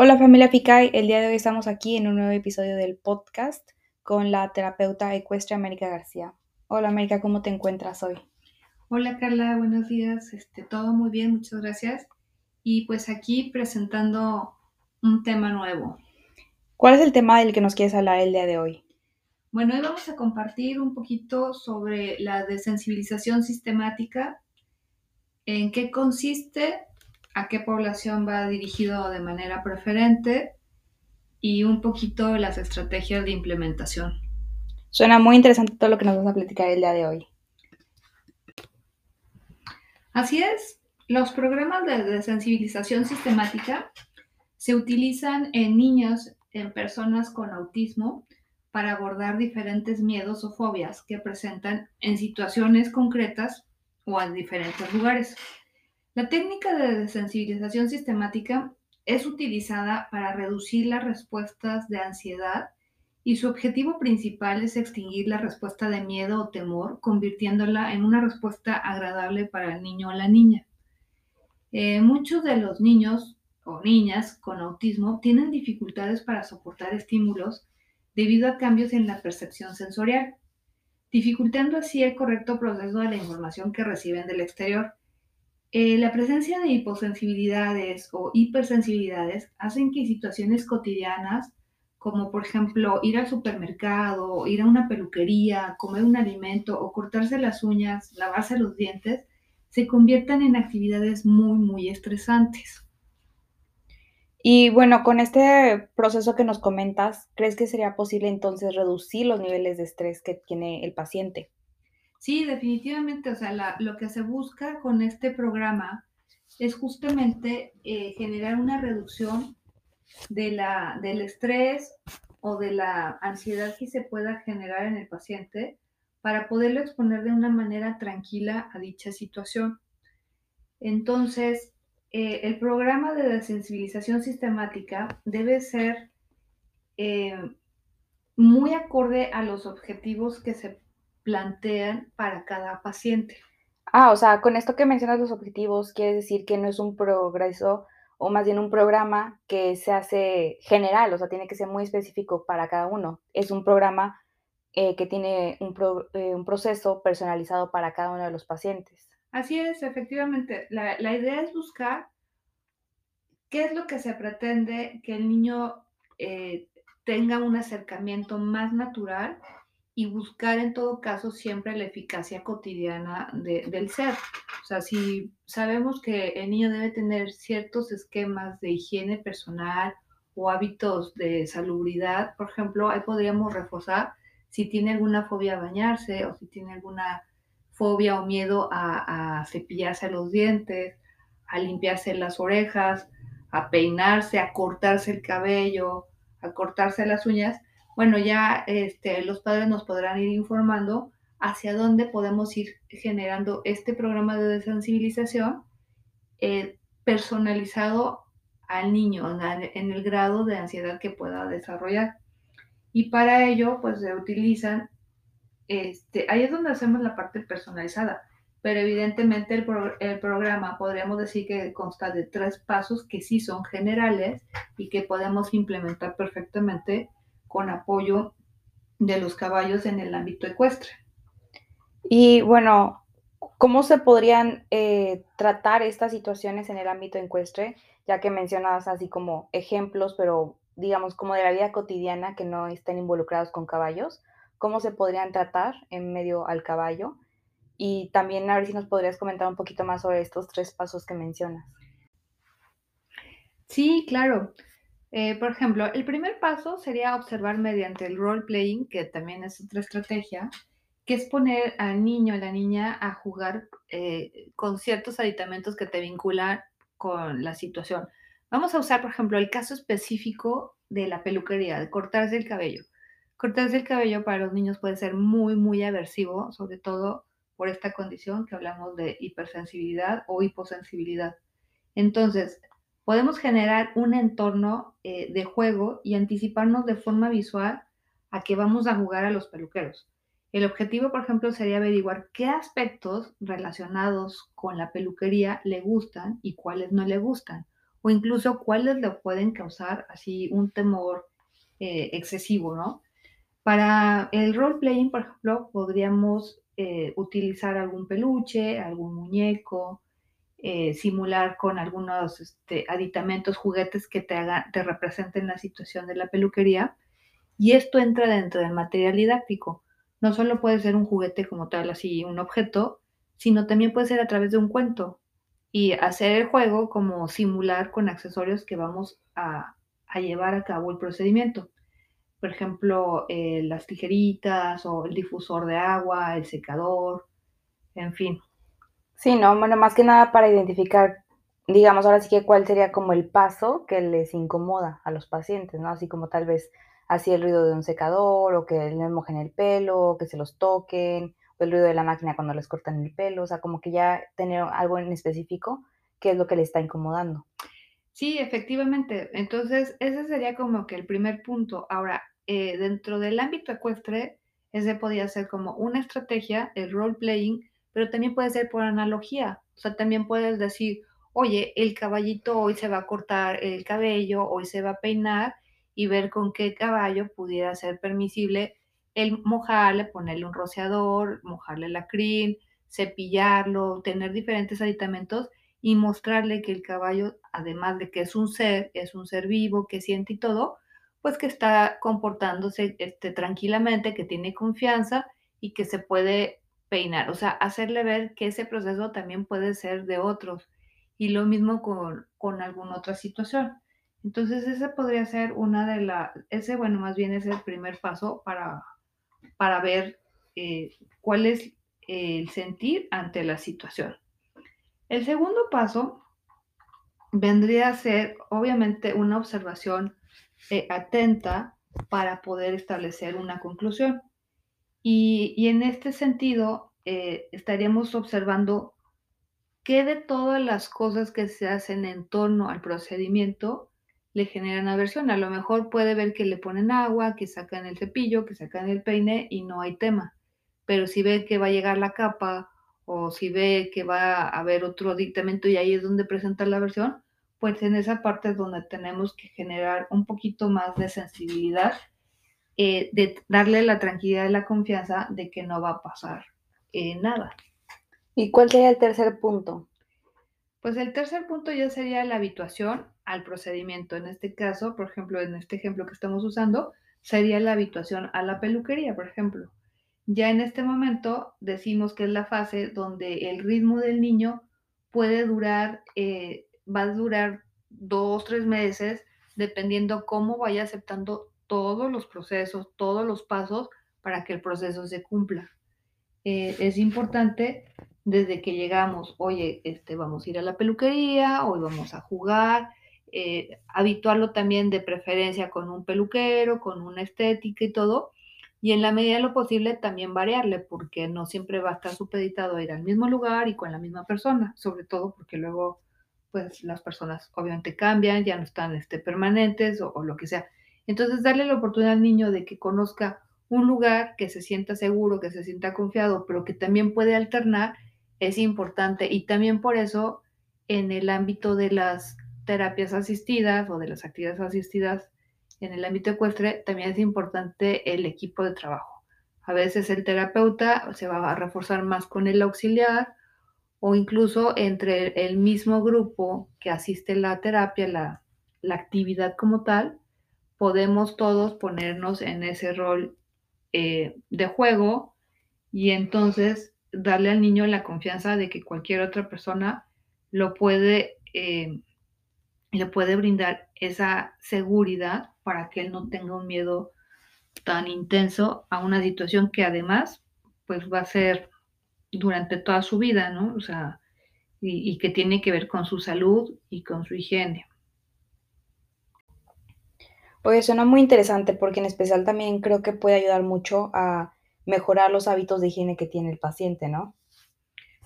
Hola familia Ficay, el día de hoy estamos aquí en un nuevo episodio del podcast con la terapeuta ecuestre América García. Hola América, ¿cómo te encuentras hoy? Hola Carla, buenos días. Este, todo muy bien, muchas gracias. Y pues aquí presentando un tema nuevo. ¿Cuál es el tema del que nos quieres hablar el día de hoy? Bueno, hoy vamos a compartir un poquito sobre la desensibilización sistemática, en qué consiste a qué población va dirigido de manera preferente y un poquito las estrategias de implementación. Suena muy interesante todo lo que nos vas a platicar el día de hoy. Así es, los programas de desensibilización sistemática se utilizan en niños, en personas con autismo, para abordar diferentes miedos o fobias que presentan en situaciones concretas o en diferentes lugares. La técnica de desensibilización sistemática es utilizada para reducir las respuestas de ansiedad y su objetivo principal es extinguir la respuesta de miedo o temor, convirtiéndola en una respuesta agradable para el niño o la niña. Eh, muchos de los niños o niñas con autismo tienen dificultades para soportar estímulos debido a cambios en la percepción sensorial, dificultando así el correcto proceso de la información que reciben del exterior. Eh, la presencia de hiposensibilidades o hipersensibilidades hacen que situaciones cotidianas, como por ejemplo ir al supermercado, ir a una peluquería, comer un alimento o cortarse las uñas, lavarse los dientes, se conviertan en actividades muy, muy estresantes. Y bueno, con este proceso que nos comentas, ¿crees que sería posible entonces reducir los niveles de estrés que tiene el paciente? Sí, definitivamente, o sea, lo que se busca con este programa es justamente eh, generar una reducción de la, del estrés o de la ansiedad que se pueda generar en el paciente para poderlo exponer de una manera tranquila a dicha situación. Entonces, eh, el programa de desensibilización sistemática debe ser eh, muy acorde a los objetivos que se plantean para cada paciente. Ah, o sea, con esto que mencionas los objetivos, quiere decir que no es un progreso o más bien un programa que se hace general, o sea, tiene que ser muy específico para cada uno. Es un programa eh, que tiene un, eh, un, proceso personalizado para cada uno de los pacientes. Así es, efectivamente. La, la, idea es buscar qué es lo que se pretende que el niño eh, tenga un acercamiento más natural y buscar en todo caso siempre la eficacia cotidiana del ser. O sea, si sabemos que el niño debe tener ciertos esquemas de higiene personal o hábitos de salubridad, por ejemplo, ahí podríamos reforzar si tiene alguna fobia a bañarse o si tiene alguna fobia o miedo a, a cepillarse los dientes, a limpiarse las orejas, a peinarse, a cortarse el cabello, a cortarse las uñas, bueno, ya este, los padres nos podrán ir informando hacia dónde podemos ir generando este programa de desensibilización eh, personalizado al niño en el grado de ansiedad que pueda desarrollar. Y para ello, pues se utilizan, este, ahí es donde hacemos la parte personalizada, pero evidentemente el, el, programa podríamos decir que consta de tres pasos que sí son generales y que podemos implementar perfectamente con apoyo de los caballos en el ámbito ecuestre. Y bueno, ¿cómo se podrían eh, tratar estas situaciones en el ámbito ecuestre? Ya que mencionabas así como ejemplos, pero digamos como de la vida cotidiana que no estén involucrados con caballos, ¿cómo se podrían tratar en medio al caballo? Y también a ver si nos podrías comentar un poquito más sobre estos tres pasos que mencionas. Sí, claro. Eh, por ejemplo, el primer paso sería observar mediante el role playing, que también es otra estrategia, que es poner al niño o la niña a jugar eh, con ciertos aditamentos que te vinculan con la situación. Vamos a usar, por ejemplo, el caso específico de la peluquería, de cortarse el cabello. Cortarse el cabello para los niños puede ser muy, muy aversivo, sobre todo por esta condición que hablamos de hipersensibilidad o hiposensibilidad. Entonces, podemos generar un entorno eh, de juego y anticiparnos de forma visual a que vamos a jugar a los peluqueros. El objetivo, por ejemplo, sería averiguar qué aspectos relacionados con la peluquería le gustan y cuáles no le gustan. o incluso cuáles le pueden causar así un temor eh, excesivo, ¿no? Para el role playing, por ejemplo, podríamos eh, utilizar algún peluche, algún muñeco, eh, simular con algunos este, aditamentos, juguetes que te, hagan, te representen la situación de la peluquería. Y esto entra dentro del material didáctico. No solo puede ser un juguete como tal, así un objeto, sino también puede ser a través de un cuento. Y hacer el juego como simular con accesorios que vamos a, a llevar a cabo el procedimiento. Por ejemplo, eh, las tijeritas o el difusor de agua, el secador, en fin. Sí, no, bueno, más que nada para identificar, digamos, ahora sí que cuál sería como el paso que les incomoda a los pacientes, ¿no? Así como tal vez así el ruido de un secador o que les mojen el pelo, que se los toquen, o el ruido de la máquina cuando les cortan el pelo, o sea, como que ya tener algo en específico, qué es lo que les está incomodando. Sí, efectivamente. Entonces, ese sería como que el primer punto. Ahora, eh, dentro del ámbito ecuestre, ese podría ser como una estrategia, el role playing, pero también puede ser por analogía. O sea, también puedes decir, oye, el caballito hoy se va a cortar el cabello, hoy se va a peinar y ver con qué caballo pudiera ser permisible el mojarle, ponerle un rociador, mojarle la crin, cepillarlo, tener diferentes aditamentos y mostrarle que el caballo, además de que es un ser, es un ser vivo, que siente y todo, pues que está comportándose este, tranquilamente, que tiene confianza y que se puede peinar, o sea, hacerle ver que ese proceso también puede ser de otros y lo mismo con, con alguna otra situación. Entonces, ese podría ser una de las, ese, bueno, más bien es el primer paso para, para ver eh, cuál es el sentir ante la situación. El segundo paso vendría a ser, obviamente, una observación eh, atenta para poder establecer una conclusión. Y, en este sentido, eh, estaríamos observando qué de todas las cosas que se hacen en torno al procedimiento le generan aversión. A lo mejor puede ver que le ponen agua, que sacan el cepillo, que sacan el peine y no hay tema. Pero si ve que va a llegar la capa o si ve que va a haber otro dictamento y ahí es donde presenta la aversión, pues en esa parte es donde tenemos que generar un poquito más de sensibilidad, eh, de darle la tranquilidad y la confianza de que no va a pasar eh, nada. ¿Y cuál sería el tercer punto? Pues el tercer punto ya sería la habituación al procedimiento. En este caso, por ejemplo, en este ejemplo que estamos usando, sería la habituación a la peluquería, por ejemplo. Ya en este momento decimos que es la fase donde el ritmo del niño puede durar eh, va a durar dos, tres meses, dependiendo cómo vaya aceptando todos los procesos, todos los pasos para que el proceso se cumpla. Eh, es importante desde que llegamos, oye, este, vamos a ir a la peluquería, hoy vamos a jugar, eh, habituarlo también de preferencia con un peluquero, con una estética y todo, y en la medida de lo posible también variarle, porque no siempre va a estar supeditado a ir al mismo lugar y con la misma persona, sobre todo porque luego pues las personas obviamente cambian, ya no están este, permanentes o, lo que sea. Entonces, darle la oportunidad al niño de que conozca un lugar, que se sienta seguro, que se sienta confiado, pero que también puede alternar, es importante. Y también por eso, en el ámbito de las terapias asistidas o de las actividades asistidas, en el ámbito ecuestre, también es importante el equipo de trabajo. A veces el terapeuta se va a reforzar más con el auxiliar o incluso entre el mismo grupo que asiste la terapia, la, actividad como tal, podemos todos ponernos en ese rol eh, de juego y entonces darle al niño la confianza de que cualquier otra persona lo puede, eh, le puede brindar esa seguridad para que él no tenga un miedo tan intenso a una situación que además pues va a ser durante toda su vida, ¿no? O sea, y, que tiene que ver con su salud y con su higiene. Pues suena muy interesante porque en especial también creo que puede ayudar mucho a mejorar los hábitos de higiene que tiene el paciente, ¿no?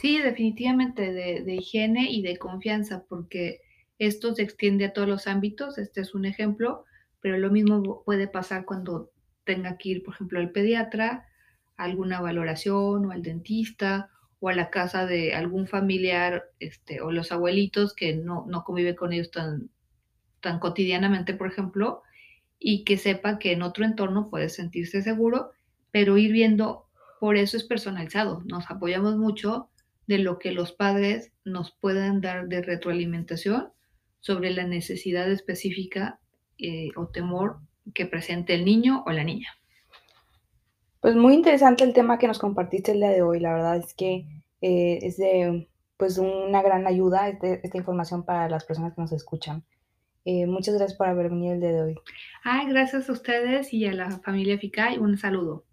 Sí, definitivamente de, de, higiene y de confianza, porque esto se extiende a todos los ámbitos, este es un ejemplo, pero lo mismo puede pasar cuando tenga que ir, por ejemplo, al pediatra, alguna valoración o al dentista o a la casa de algún familiar este, o los abuelitos que no, no convive con ellos tan, tan cotidianamente, por ejemplo, y que sepa que en otro entorno puede sentirse seguro, pero ir viendo, por eso es personalizado, nos apoyamos mucho de lo que los padres nos pueden dar de retroalimentación sobre la necesidad específica eh, o temor que presente el niño o la niña. Pues muy interesante el tema que nos compartiste el día de hoy. La verdad es que eh, es de pues una gran ayuda este, esta información para las personas que nos escuchan. Eh, muchas gracias por haber venido el día de hoy. Ay, gracias a ustedes y a la familia FICAI. Un saludo.